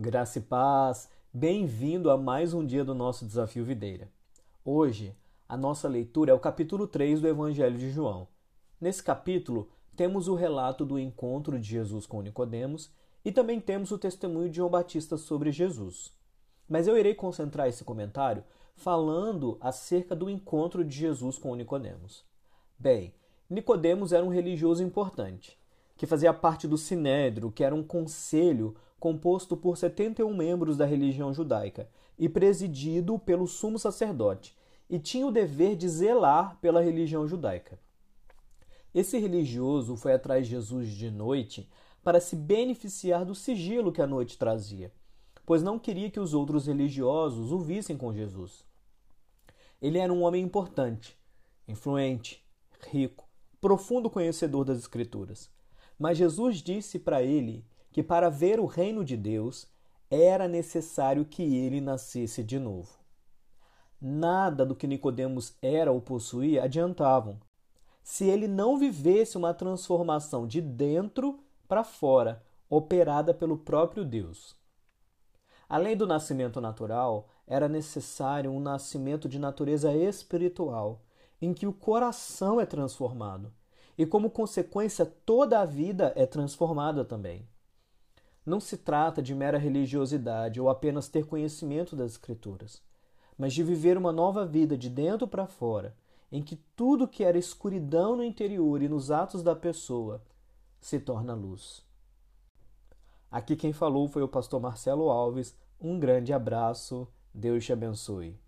Graça e paz, bem-vindo a mais um dia do nosso Desafio Videira. Hoje, a nossa leitura é o capítulo 3 do Evangelho de João. Nesse capítulo, temos o relato do encontro de Jesus com Nicodemos e também temos o testemunho de João Batista sobre Jesus. Mas eu irei concentrar esse comentário falando acerca do encontro de Jesus com Nicodemos. Bem, Nicodemos era um religioso importante, que fazia parte do Sinédrio, que era um conselho composto por 71 membros da religião judaica e presidido pelo sumo sacerdote, e tinha o dever de zelar pela religião judaica. Esse religioso foi atrás de Jesus de noite para se beneficiar do sigilo que a noite trazia, pois não queria que os outros religiosos o vissem com Jesus. Ele era um homem importante, influente, rico, profundo conhecedor das Escrituras. Mas Jesus disse para ele que para ver o reino de Deus era necessário que ele nascesse de novo. Nada do que Nicodemos era ou possuía adiantavam, se ele não vivesse uma transformação de dentro para fora, operada pelo próprio Deus. Além do nascimento natural, era necessário um nascimento de natureza espiritual, em que o coração é transformado e, como consequência, toda a vida é transformada também. Não se trata de mera religiosidade ou apenas ter conhecimento das Escrituras, mas de viver uma nova vida de dentro para fora, em que tudo que era escuridão no interior e nos atos da pessoa se torna luz. Aqui quem falou foi o pastor Marcelo Alves. Um grande abraço, Deus te abençoe.